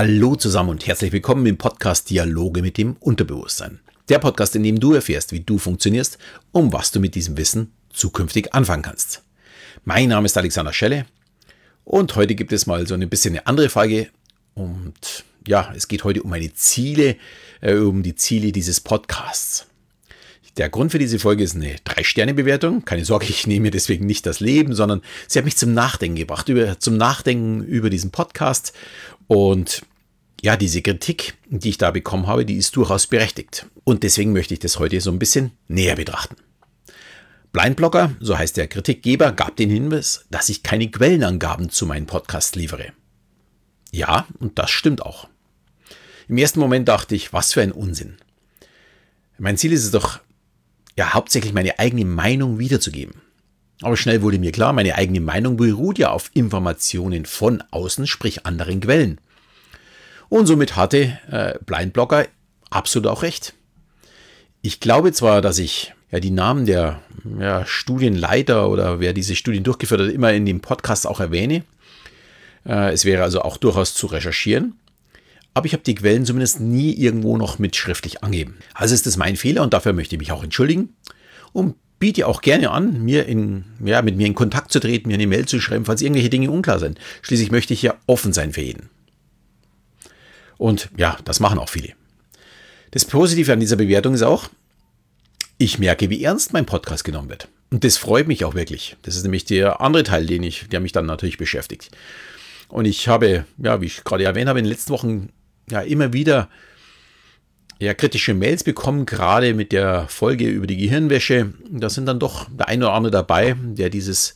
Hallo zusammen und herzlich willkommen im Podcast Dialoge mit dem Unterbewusstsein. Der Podcast, in dem du erfährst, wie du funktionierst und was du mit diesem Wissen zukünftig anfangen kannst. Mein Name ist Alexander Schelle und heute gibt es mal so ein bisschen eine andere Frage und ja, es geht heute um meine Ziele, äh, um die Ziele dieses Podcasts. Der Grund für diese Folge ist eine Drei-Sterne-Bewertung. Keine Sorge, ich nehme mir deswegen nicht das Leben, sondern sie hat mich zum Nachdenken gebracht, über, zum Nachdenken über diesen Podcast. Und ja, diese Kritik, die ich da bekommen habe, die ist durchaus berechtigt. Und deswegen möchte ich das heute so ein bisschen näher betrachten. Blindblocker, so heißt der Kritikgeber, gab den Hinweis, dass ich keine Quellenangaben zu meinem Podcast liefere. Ja, und das stimmt auch. Im ersten Moment dachte ich, was für ein Unsinn. Mein Ziel ist es doch, ja hauptsächlich meine eigene Meinung wiederzugeben. Aber schnell wurde mir klar, meine eigene Meinung beruht ja auf Informationen von außen, sprich anderen Quellen. Und somit hatte äh, Blindblocker absolut auch recht. Ich glaube zwar, dass ich ja die Namen der ja, Studienleiter oder wer diese Studien durchgeführt hat, immer in dem Podcast auch erwähne. Äh, es wäre also auch durchaus zu recherchieren aber ich habe die Quellen zumindest nie irgendwo noch mit schriftlich angeben. Also ist das mein Fehler und dafür möchte ich mich auch entschuldigen und biete auch gerne an, mir in, ja, mit mir in Kontakt zu treten, mir eine Mail zu schreiben, falls irgendwelche Dinge unklar sind. Schließlich möchte ich ja offen sein für jeden. Und ja, das machen auch viele. Das Positive an dieser Bewertung ist auch, ich merke, wie ernst mein Podcast genommen wird. Und das freut mich auch wirklich. Das ist nämlich der andere Teil, den ich, der mich dann natürlich beschäftigt. Und ich habe, ja, wie ich gerade erwähnt habe, in den letzten Wochen ja immer wieder ja, kritische Mails bekommen, gerade mit der Folge über die Gehirnwäsche. Da sind dann doch der eine oder andere dabei, der dieses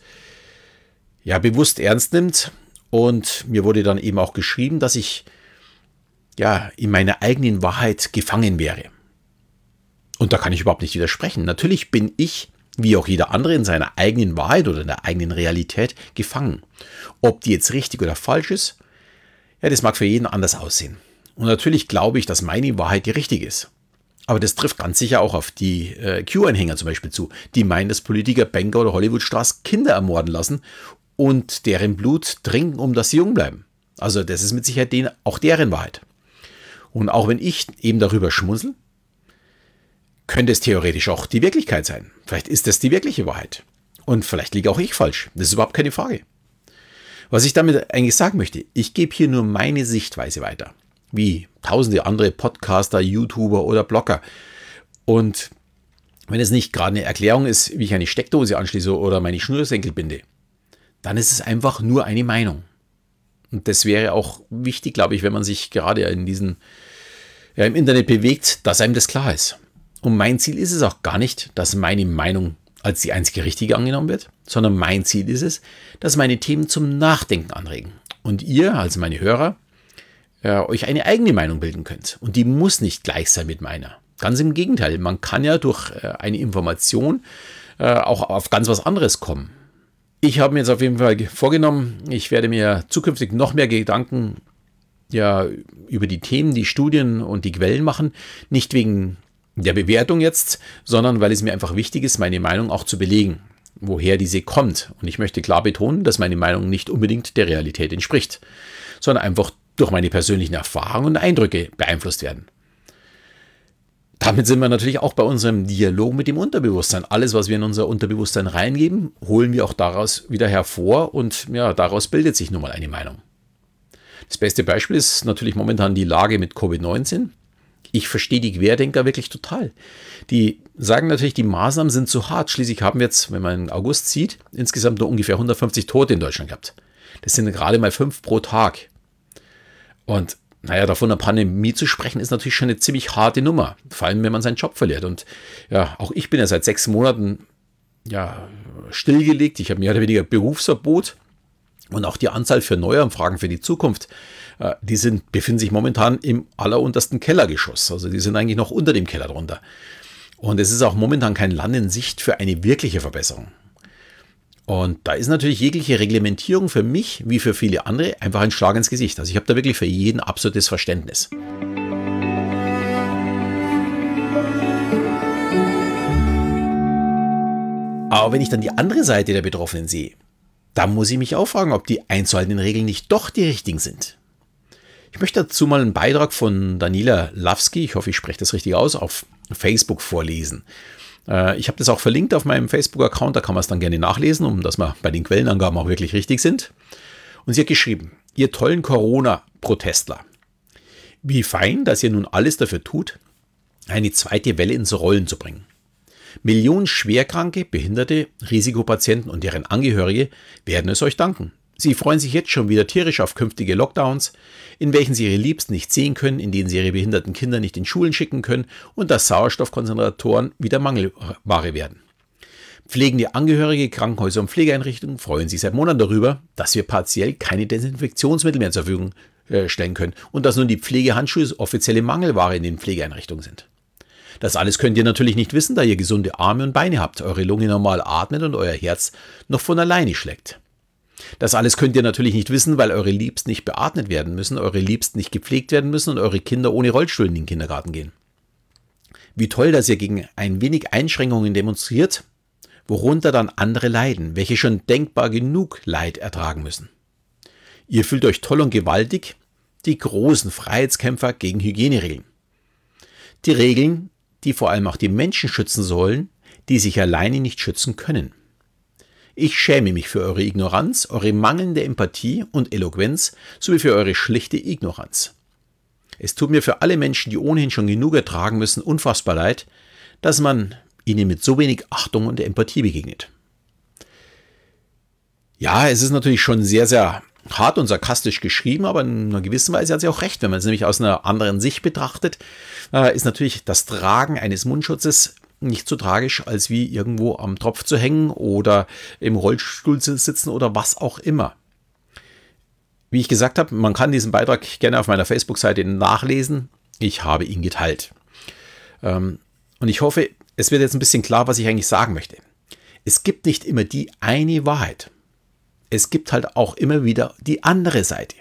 ja bewusst ernst nimmt. Und mir wurde dann eben auch geschrieben, dass ich ja in meiner eigenen Wahrheit gefangen wäre. Und da kann ich überhaupt nicht widersprechen. Natürlich bin ich, wie auch jeder andere, in seiner eigenen Wahrheit oder in der eigenen Realität gefangen. Ob die jetzt richtig oder falsch ist, ja, das mag für jeden anders aussehen. Und natürlich glaube ich, dass meine Wahrheit die richtige ist. Aber das trifft ganz sicher auch auf die äh, Q-Anhänger zum Beispiel zu, die meinen, dass Politiker, Banker oder Hollywood-Stars Kinder ermorden lassen und deren Blut trinken, um dass sie jung bleiben. Also das ist mit Sicherheit denen, auch deren Wahrheit. Und auch wenn ich eben darüber schmunzel, könnte es theoretisch auch die Wirklichkeit sein. Vielleicht ist das die wirkliche Wahrheit. Und vielleicht liege auch ich falsch. Das ist überhaupt keine Frage. Was ich damit eigentlich sagen möchte, ich gebe hier nur meine Sichtweise weiter wie tausende andere Podcaster, YouTuber oder Blogger. Und wenn es nicht gerade eine Erklärung ist, wie ich eine Steckdose anschließe oder meine Schnürsenkel binde, dann ist es einfach nur eine Meinung. Und das wäre auch wichtig, glaube ich, wenn man sich gerade in diesen, ja, im Internet bewegt, dass einem das klar ist. Und mein Ziel ist es auch gar nicht, dass meine Meinung als die einzige richtige angenommen wird, sondern mein Ziel ist es, dass meine Themen zum Nachdenken anregen. Und ihr, also meine Hörer, äh, euch eine eigene Meinung bilden könnt. Und die muss nicht gleich sein mit meiner. Ganz im Gegenteil, man kann ja durch äh, eine Information äh, auch auf ganz was anderes kommen. Ich habe mir jetzt auf jeden Fall vorgenommen, ich werde mir zukünftig noch mehr Gedanken ja, über die Themen, die Studien und die Quellen machen. Nicht wegen der Bewertung jetzt, sondern weil es mir einfach wichtig ist, meine Meinung auch zu belegen, woher diese kommt. Und ich möchte klar betonen, dass meine Meinung nicht unbedingt der Realität entspricht, sondern einfach durch meine persönlichen Erfahrungen und Eindrücke beeinflusst werden. Damit sind wir natürlich auch bei unserem Dialog mit dem Unterbewusstsein. Alles, was wir in unser Unterbewusstsein reingeben, holen wir auch daraus wieder hervor und ja, daraus bildet sich nun mal eine Meinung. Das beste Beispiel ist natürlich momentan die Lage mit Covid-19. Ich verstehe die Querdenker wirklich total. Die sagen natürlich, die Maßnahmen sind zu hart. Schließlich haben wir jetzt, wenn man August sieht, insgesamt nur ungefähr 150 Tote in Deutschland gehabt. Das sind gerade mal fünf pro Tag. Und naja, davon eine Pandemie zu sprechen, ist natürlich schon eine ziemlich harte Nummer. Vor allem, wenn man seinen Job verliert. Und ja, auch ich bin ja seit sechs Monaten ja, stillgelegt. Ich habe mehr oder weniger Berufsverbot. Und auch die Anzahl für Neuanfragen für die Zukunft, äh, die sind, befinden sich momentan im alleruntersten Kellergeschoss. Also die sind eigentlich noch unter dem Keller drunter. Und es ist auch momentan kein Land in Sicht für eine wirkliche Verbesserung. Und da ist natürlich jegliche Reglementierung für mich, wie für viele andere, einfach ein Schlag ins Gesicht. Also ich habe da wirklich für jeden absolutes Verständnis. Aber wenn ich dann die andere Seite der Betroffenen sehe, dann muss ich mich auch fragen, ob die einzuhaltenden Regeln nicht doch die richtigen sind. Ich möchte dazu mal einen Beitrag von Daniela Lawski, ich hoffe, ich spreche das richtig aus, auf Facebook vorlesen. Äh, ich habe das auch verlinkt auf meinem Facebook-Account, da kann man es dann gerne nachlesen, um dass wir bei den Quellenangaben auch wirklich richtig sind. Und sie hat geschrieben, ihr tollen Corona-Protestler, wie fein, dass ihr nun alles dafür tut, eine zweite Welle ins Rollen zu bringen. Millionen Schwerkranke, Behinderte, Risikopatienten und deren Angehörige werden es euch danken. Sie freuen sich jetzt schon wieder tierisch auf künftige Lockdowns, in welchen sie ihre Liebsten nicht sehen können, in denen sie ihre behinderten Kinder nicht in Schulen schicken können und dass Sauerstoffkonzentratoren wieder Mangelware werden. Pflegende Angehörige, Krankenhäuser und Pflegeeinrichtungen freuen sich seit Monaten darüber, dass wir partiell keine Desinfektionsmittel mehr zur Verfügung äh, stellen können und dass nun die Pflegehandschuhe offizielle Mangelware in den Pflegeeinrichtungen sind. Das alles könnt ihr natürlich nicht wissen, da ihr gesunde Arme und Beine habt, eure Lunge normal atmet und euer Herz noch von alleine schlägt. Das alles könnt ihr natürlich nicht wissen, weil eure Liebsten nicht beatmet werden müssen, eure Liebsten nicht gepflegt werden müssen und eure Kinder ohne Rollstuhl in den Kindergarten gehen. Wie toll, dass ihr gegen ein wenig Einschränkungen demonstriert, worunter dann andere leiden, welche schon denkbar genug Leid ertragen müssen. Ihr fühlt euch toll und gewaltig, die großen Freiheitskämpfer gegen Hygieneregeln. Die Regeln, die vor allem auch die Menschen schützen sollen, die sich alleine nicht schützen können. Ich schäme mich für eure Ignoranz, eure mangelnde Empathie und Eloquenz sowie für eure schlichte Ignoranz. Es tut mir für alle Menschen, die ohnehin schon genug ertragen müssen, unfassbar leid, dass man ihnen mit so wenig Achtung und Empathie begegnet. Ja, es ist natürlich schon sehr, sehr hart und sarkastisch geschrieben, aber in einer gewissen Weise hat sie auch recht. Wenn man es nämlich aus einer anderen Sicht betrachtet, äh, ist natürlich das Tragen eines Mundschutzes nicht so tragisch, als wie irgendwo am Tropf zu hängen oder im Rollstuhl zu sitzen oder was auch immer. Wie ich gesagt habe, man kann diesen Beitrag gerne auf meiner Facebook-Seite nachlesen. Ich habe ihn geteilt. Ähm, und ich hoffe, es wird jetzt ein bisschen klar, was ich eigentlich sagen möchte. Es gibt nicht immer die eine Wahrheit. Es gibt halt auch immer wieder die andere Seite.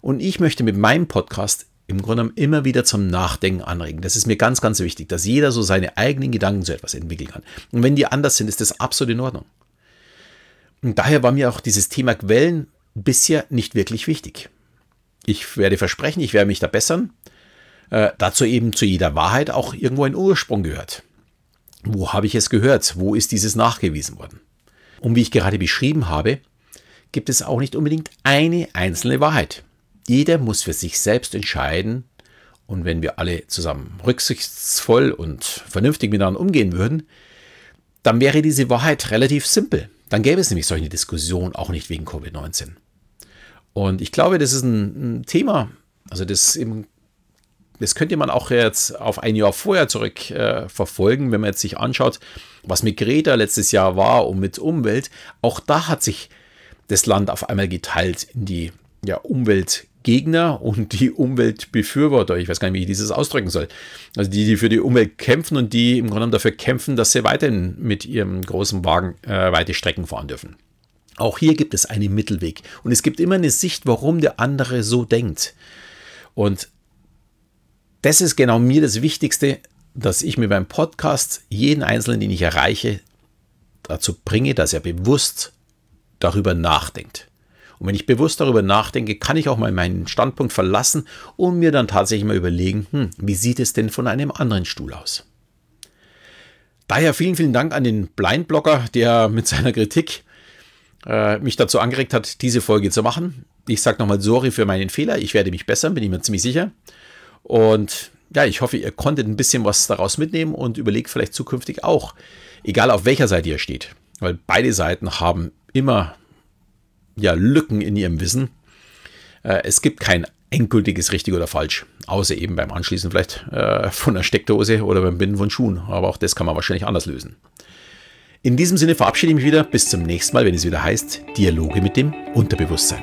Und ich möchte mit meinem Podcast im Grunde genommen immer wieder zum Nachdenken anregen. Das ist mir ganz, ganz wichtig, dass jeder so seine eigenen Gedanken zu etwas entwickeln kann. Und wenn die anders sind, ist das absolut in Ordnung. Und daher war mir auch dieses Thema Quellen bisher nicht wirklich wichtig. Ich werde versprechen, ich werde mich da bessern. Äh, dazu eben zu jeder Wahrheit auch irgendwo ein Ursprung gehört. Wo habe ich es gehört? Wo ist dieses nachgewiesen worden? Und wie ich gerade beschrieben habe, gibt es auch nicht unbedingt eine einzelne Wahrheit. Jeder muss für sich selbst entscheiden. Und wenn wir alle zusammen rücksichtsvoll und vernünftig miteinander umgehen würden, dann wäre diese Wahrheit relativ simpel. Dann gäbe es nämlich solche Diskussionen auch nicht wegen Covid-19. Und ich glaube, das ist ein, ein Thema, also das, eben, das könnte man auch jetzt auf ein Jahr vorher zurück äh, verfolgen, wenn man jetzt sich anschaut, was mit Greta letztes Jahr war und mit Umwelt. Auch da hat sich das Land auf einmal geteilt in die ja, Umwelt Gegner und die Umweltbefürworter. Ich weiß gar nicht, wie ich dieses ausdrücken soll. Also die, die für die Umwelt kämpfen und die im Grunde dafür kämpfen, dass sie weiterhin mit ihrem großen Wagen äh, weite Strecken fahren dürfen. Auch hier gibt es einen Mittelweg. Und es gibt immer eine Sicht, warum der andere so denkt. Und das ist genau mir das Wichtigste, dass ich mir beim Podcast jeden Einzelnen, den ich erreiche, dazu bringe, dass er bewusst darüber nachdenkt. Und wenn ich bewusst darüber nachdenke, kann ich auch mal meinen Standpunkt verlassen und mir dann tatsächlich mal überlegen, hm, wie sieht es denn von einem anderen Stuhl aus? Daher vielen, vielen Dank an den Blindblogger, der mit seiner Kritik äh, mich dazu angeregt hat, diese Folge zu machen. Ich sage nochmal sorry für meinen Fehler. Ich werde mich bessern, bin ich mir ziemlich sicher. Und ja, ich hoffe, ihr konntet ein bisschen was daraus mitnehmen und überlegt vielleicht zukünftig auch, egal auf welcher Seite ihr steht. Weil beide Seiten haben immer ja, Lücken in ihrem Wissen. Äh, es gibt kein endgültiges richtig oder falsch, außer eben beim Anschließen vielleicht äh, von der Steckdose oder beim Binden von Schuhen. Aber auch das kann man wahrscheinlich anders lösen. In diesem Sinne verabschiede ich mich wieder. Bis zum nächsten Mal, wenn es wieder heißt Dialoge mit dem Unterbewusstsein.